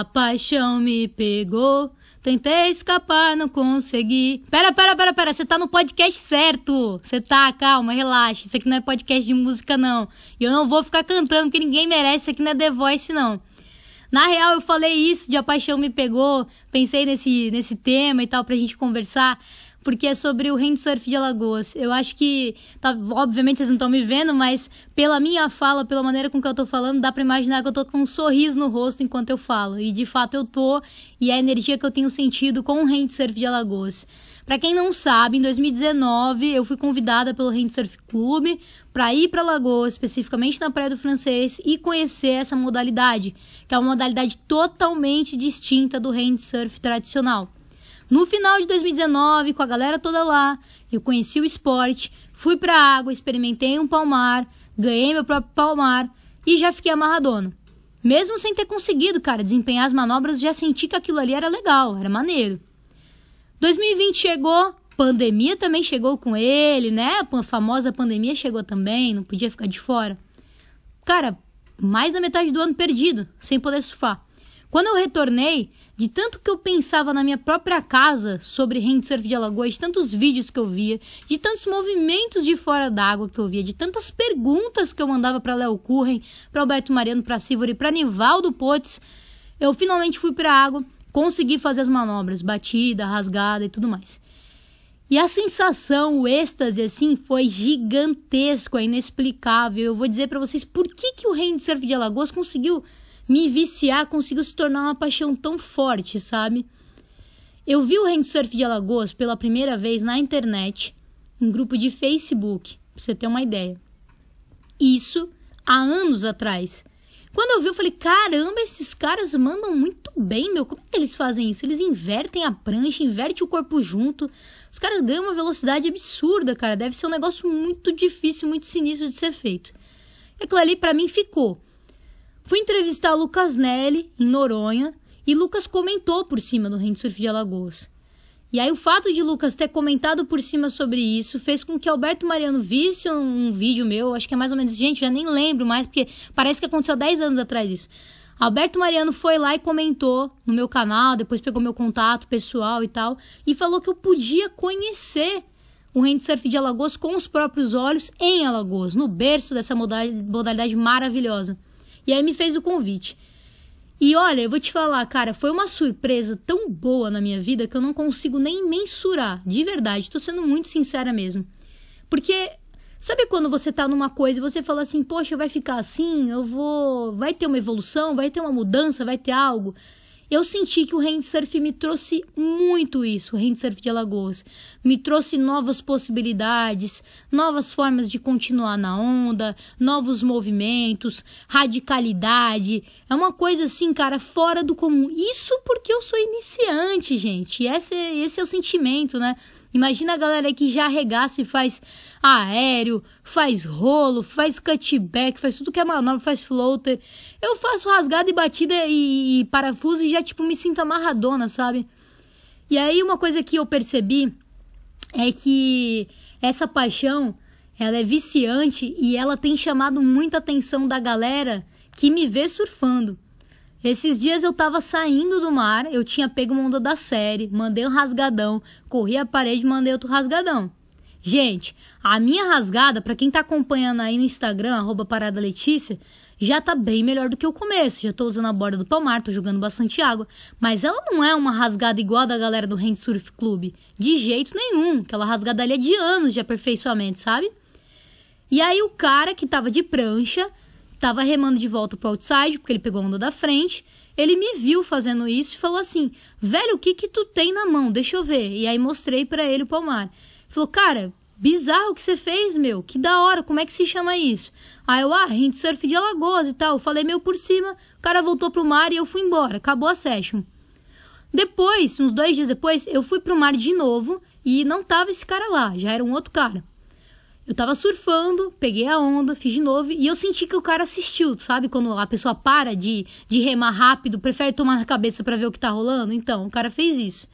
A paixão me pegou. Tentei escapar, não consegui. Pera, pera, pera, pera. Você tá no podcast certo. Você tá, calma, relaxa. Isso aqui não é podcast de música, não. E eu não vou ficar cantando, porque ninguém merece. Isso aqui não é The Voice, não. Na real, eu falei isso de A Paixão Me Pegou. Pensei nesse, nesse tema e tal pra gente conversar porque é sobre o Handsurf de Alagoas. Eu acho que, tá, obviamente vocês não estão me vendo, mas pela minha fala, pela maneira com que eu tô falando, dá para imaginar que eu tô com um sorriso no rosto enquanto eu falo. E de fato eu tô, e é a energia que eu tenho sentido com o Handsurf de Alagoas. Para quem não sabe, em 2019 eu fui convidada pelo Handsurf Clube para ir para Alagoas, especificamente na Praia do Francês, e conhecer essa modalidade, que é uma modalidade totalmente distinta do Handsurf tradicional. No final de 2019, com a galera toda lá, eu conheci o esporte, fui pra água, experimentei um palmar, ganhei meu próprio palmar e já fiquei amarradona. Mesmo sem ter conseguido, cara, desempenhar as manobras, já senti que aquilo ali era legal, era maneiro. 2020 chegou, pandemia também chegou com ele, né? A famosa pandemia chegou também, não podia ficar de fora. Cara, mais da metade do ano perdido, sem poder surfar. Quando eu retornei, de tanto que eu pensava na minha própria casa sobre handsurf de Alagoas, de tantos vídeos que eu via, de tantos movimentos de fora d'água que eu via, de tantas perguntas que eu mandava para Léo Curren, para Alberto Mariano, para Silvori, para Nivaldo Potts, eu finalmente fui para a água, consegui fazer as manobras, batida, rasgada e tudo mais. E a sensação, o êxtase, assim, foi gigantesco, é inexplicável. Eu vou dizer para vocês por que, que o handsurf de Alagoas conseguiu me viciar conseguiu se tornar uma paixão tão forte, sabe? Eu vi o handsurf de Alagoas pela primeira vez na internet, em grupo de Facebook, pra você ter uma ideia. Isso há anos atrás. Quando eu vi, eu falei: caramba, esses caras mandam muito bem, meu. Como é que eles fazem isso? Eles invertem a prancha, invertem o corpo junto. Os caras ganham uma velocidade absurda, cara. Deve ser um negócio muito difícil, muito sinistro de ser feito. E aquilo ali para mim ficou. Fui entrevistar Lucas Nelly, em Noronha, e Lucas comentou por cima do Handsurf de Alagoas. E aí o fato de Lucas ter comentado por cima sobre isso fez com que Alberto Mariano visse um, um vídeo meu, acho que é mais ou menos, gente, já nem lembro mais, porque parece que aconteceu 10 anos atrás isso. Alberto Mariano foi lá e comentou no meu canal, depois pegou meu contato pessoal e tal, e falou que eu podia conhecer o handsurf de Alagoas com os próprios olhos em Alagoas, no berço dessa modalidade maravilhosa. E aí me fez o convite. E olha, eu vou te falar, cara, foi uma surpresa tão boa na minha vida que eu não consigo nem mensurar, de verdade, tô sendo muito sincera mesmo. Porque sabe quando você tá numa coisa e você fala assim, poxa, vai ficar assim, eu vou, vai ter uma evolução, vai ter uma mudança, vai ter algo eu senti que o handsurf me trouxe muito isso, o handsurf de Alagoas. Me trouxe novas possibilidades, novas formas de continuar na onda, novos movimentos, radicalidade. É uma coisa assim, cara, fora do comum. Isso porque eu sou iniciante, gente. Esse, esse é o sentimento, né? Imagina a galera que já arregaça e faz aéreo, faz rolo, faz cutback, faz tudo que é manobra, faz floater. Eu faço rasgada e batida e, e parafuso e já, tipo, me sinto amarradona, sabe? E aí uma coisa que eu percebi é que essa paixão, ela é viciante e ela tem chamado muita atenção da galera que me vê surfando. Esses dias eu tava saindo do mar, eu tinha pego uma onda da série, mandei um rasgadão, corri a parede mandei outro rasgadão. Gente, a minha rasgada, para quem tá acompanhando aí no Instagram, arroba Parada Letícia, já tá bem melhor do que o começo. Já tô usando a borda do palmar, tô jogando bastante água. Mas ela não é uma rasgada igual a da galera do Handsurf Club. De jeito nenhum. Aquela rasgada ali é de anos de aperfeiçoamento, sabe? E aí o cara que tava de prancha Tava remando de volta pro outside, porque ele pegou a onda da frente. Ele me viu fazendo isso e falou assim: Velho, o que que tu tem na mão? Deixa eu ver. E aí mostrei para ele o palmar. Ele falou: Cara, bizarro o que você fez, meu. Que da hora, como é que se chama isso? Aí eu, ah, surf de Alagoas e tal. Eu falei meio por cima, o cara voltou pro mar e eu fui embora. Acabou a session. Depois, uns dois dias depois, eu fui pro mar de novo e não tava esse cara lá, já era um outro cara. Eu tava surfando, peguei a onda, fiz de novo e eu senti que o cara assistiu, sabe? Quando a pessoa para de, de remar rápido, prefere tomar na cabeça para ver o que tá rolando. Então, o cara fez isso.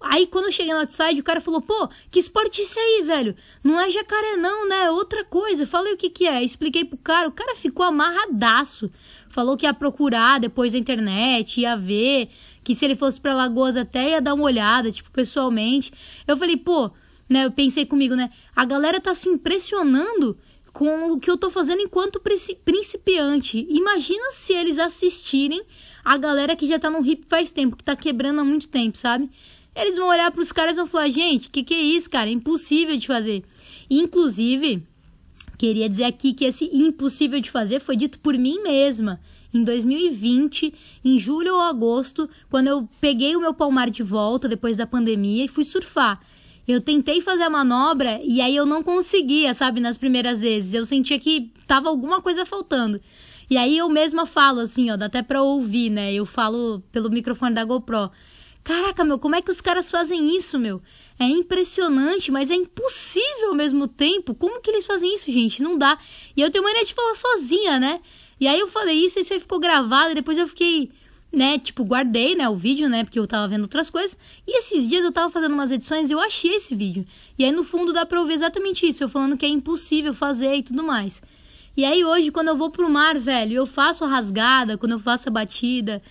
Aí quando eu cheguei no outside, o cara falou, pô, que esporte é esse aí, velho? Não é jacaré não, né? É outra coisa. Falei o que que é. Expliquei pro cara, o cara ficou amarradaço. Falou que ia procurar depois na internet, ia ver, que se ele fosse pra Lagoas até ia dar uma olhada, tipo, pessoalmente. Eu falei, pô, né, eu pensei comigo, né? A galera tá se impressionando com o que eu tô fazendo enquanto principiante. Imagina se eles assistirem a galera que já tá no hip faz tempo, que tá quebrando há muito tempo, sabe? Eles vão olhar pros caras e vão falar, gente, que que é isso, cara? É impossível de fazer. Inclusive, queria dizer aqui que esse impossível de fazer foi dito por mim mesma. Em 2020, em julho ou agosto, quando eu peguei o meu palmar de volta depois da pandemia e fui surfar. Eu tentei fazer a manobra e aí eu não conseguia, sabe, nas primeiras vezes. Eu sentia que tava alguma coisa faltando. E aí eu mesma falo assim, ó, dá até pra ouvir, né? Eu falo pelo microfone da GoPro. Caraca, meu, como é que os caras fazem isso, meu? É impressionante, mas é impossível ao mesmo tempo. Como que eles fazem isso, gente? Não dá. E eu tenho mania de falar sozinha, né? E aí eu falei isso, isso aí ficou gravado, e depois eu fiquei, né, tipo, guardei, né, o vídeo, né, porque eu tava vendo outras coisas. E esses dias eu tava fazendo umas edições e eu achei esse vídeo. E aí no fundo dá pra ouvir exatamente isso, eu falando que é impossível fazer e tudo mais. E aí hoje, quando eu vou pro mar, velho, eu faço a rasgada, quando eu faço a batida,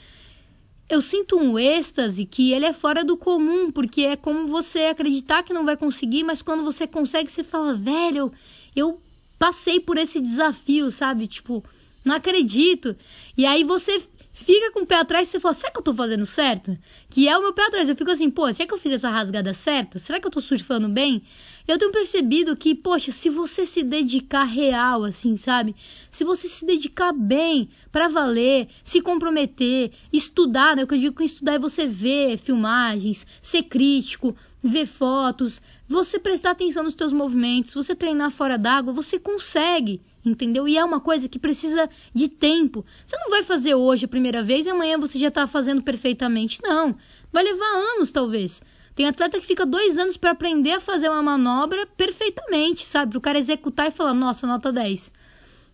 eu sinto um êxtase que ele é fora do comum, porque é como você acreditar que não vai conseguir, mas quando você consegue, você fala, velho, eu passei por esse desafio, sabe? Tipo, não acredito. E aí você fica com o pé atrás e você fala, será que eu tô fazendo certo? Que é o meu pé atrás. Eu fico assim, pô, será que eu fiz essa rasgada certa? Será que eu tô surfando bem? Eu tenho percebido que, poxa, se você se dedicar real, assim, sabe? Se você se dedicar bem, para valer, se comprometer, estudar, né? O que eu digo com estudar é você ver filmagens, ser crítico, ver fotos, você prestar atenção nos seus movimentos, você treinar fora d'água, você consegue entendeu? E é uma coisa que precisa de tempo. Você não vai fazer hoje a primeira vez e amanhã você já está fazendo perfeitamente. Não. Vai levar anos, talvez. Tem atleta que fica dois anos para aprender a fazer uma manobra perfeitamente, sabe? Para o cara executar e falar, nossa, nota 10.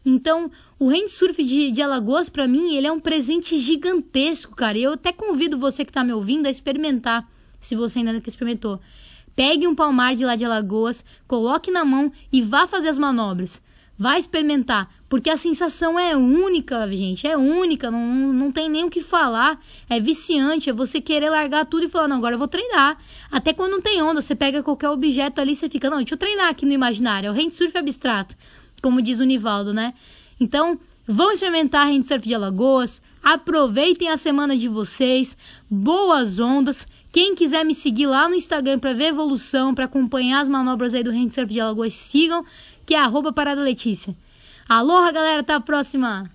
Então, o handsurf de, de Alagoas, para mim, ele é um presente gigantesco, cara. E eu até convido você que está me ouvindo a experimentar, se você ainda não experimentou. Pegue um palmar de lá de Alagoas, coloque na mão e vá fazer as manobras. Vai experimentar, porque a sensação é única, gente, é única, não, não tem nem o que falar. É viciante, é você querer largar tudo e falar, não, agora eu vou treinar. Até quando não tem onda, você pega qualquer objeto ali, você fica, não, deixa eu treinar aqui no imaginário, é o handsurf abstrato, como diz o Nivaldo, né? Então, vão experimentar handsurf de Alagoas, aproveitem a semana de vocês, boas ondas. Quem quiser me seguir lá no Instagram para ver evolução, para acompanhar as manobras aí do handsurf de Alagoas, sigam que é arroba Parada Letícia. Aloha, galera, até a próxima!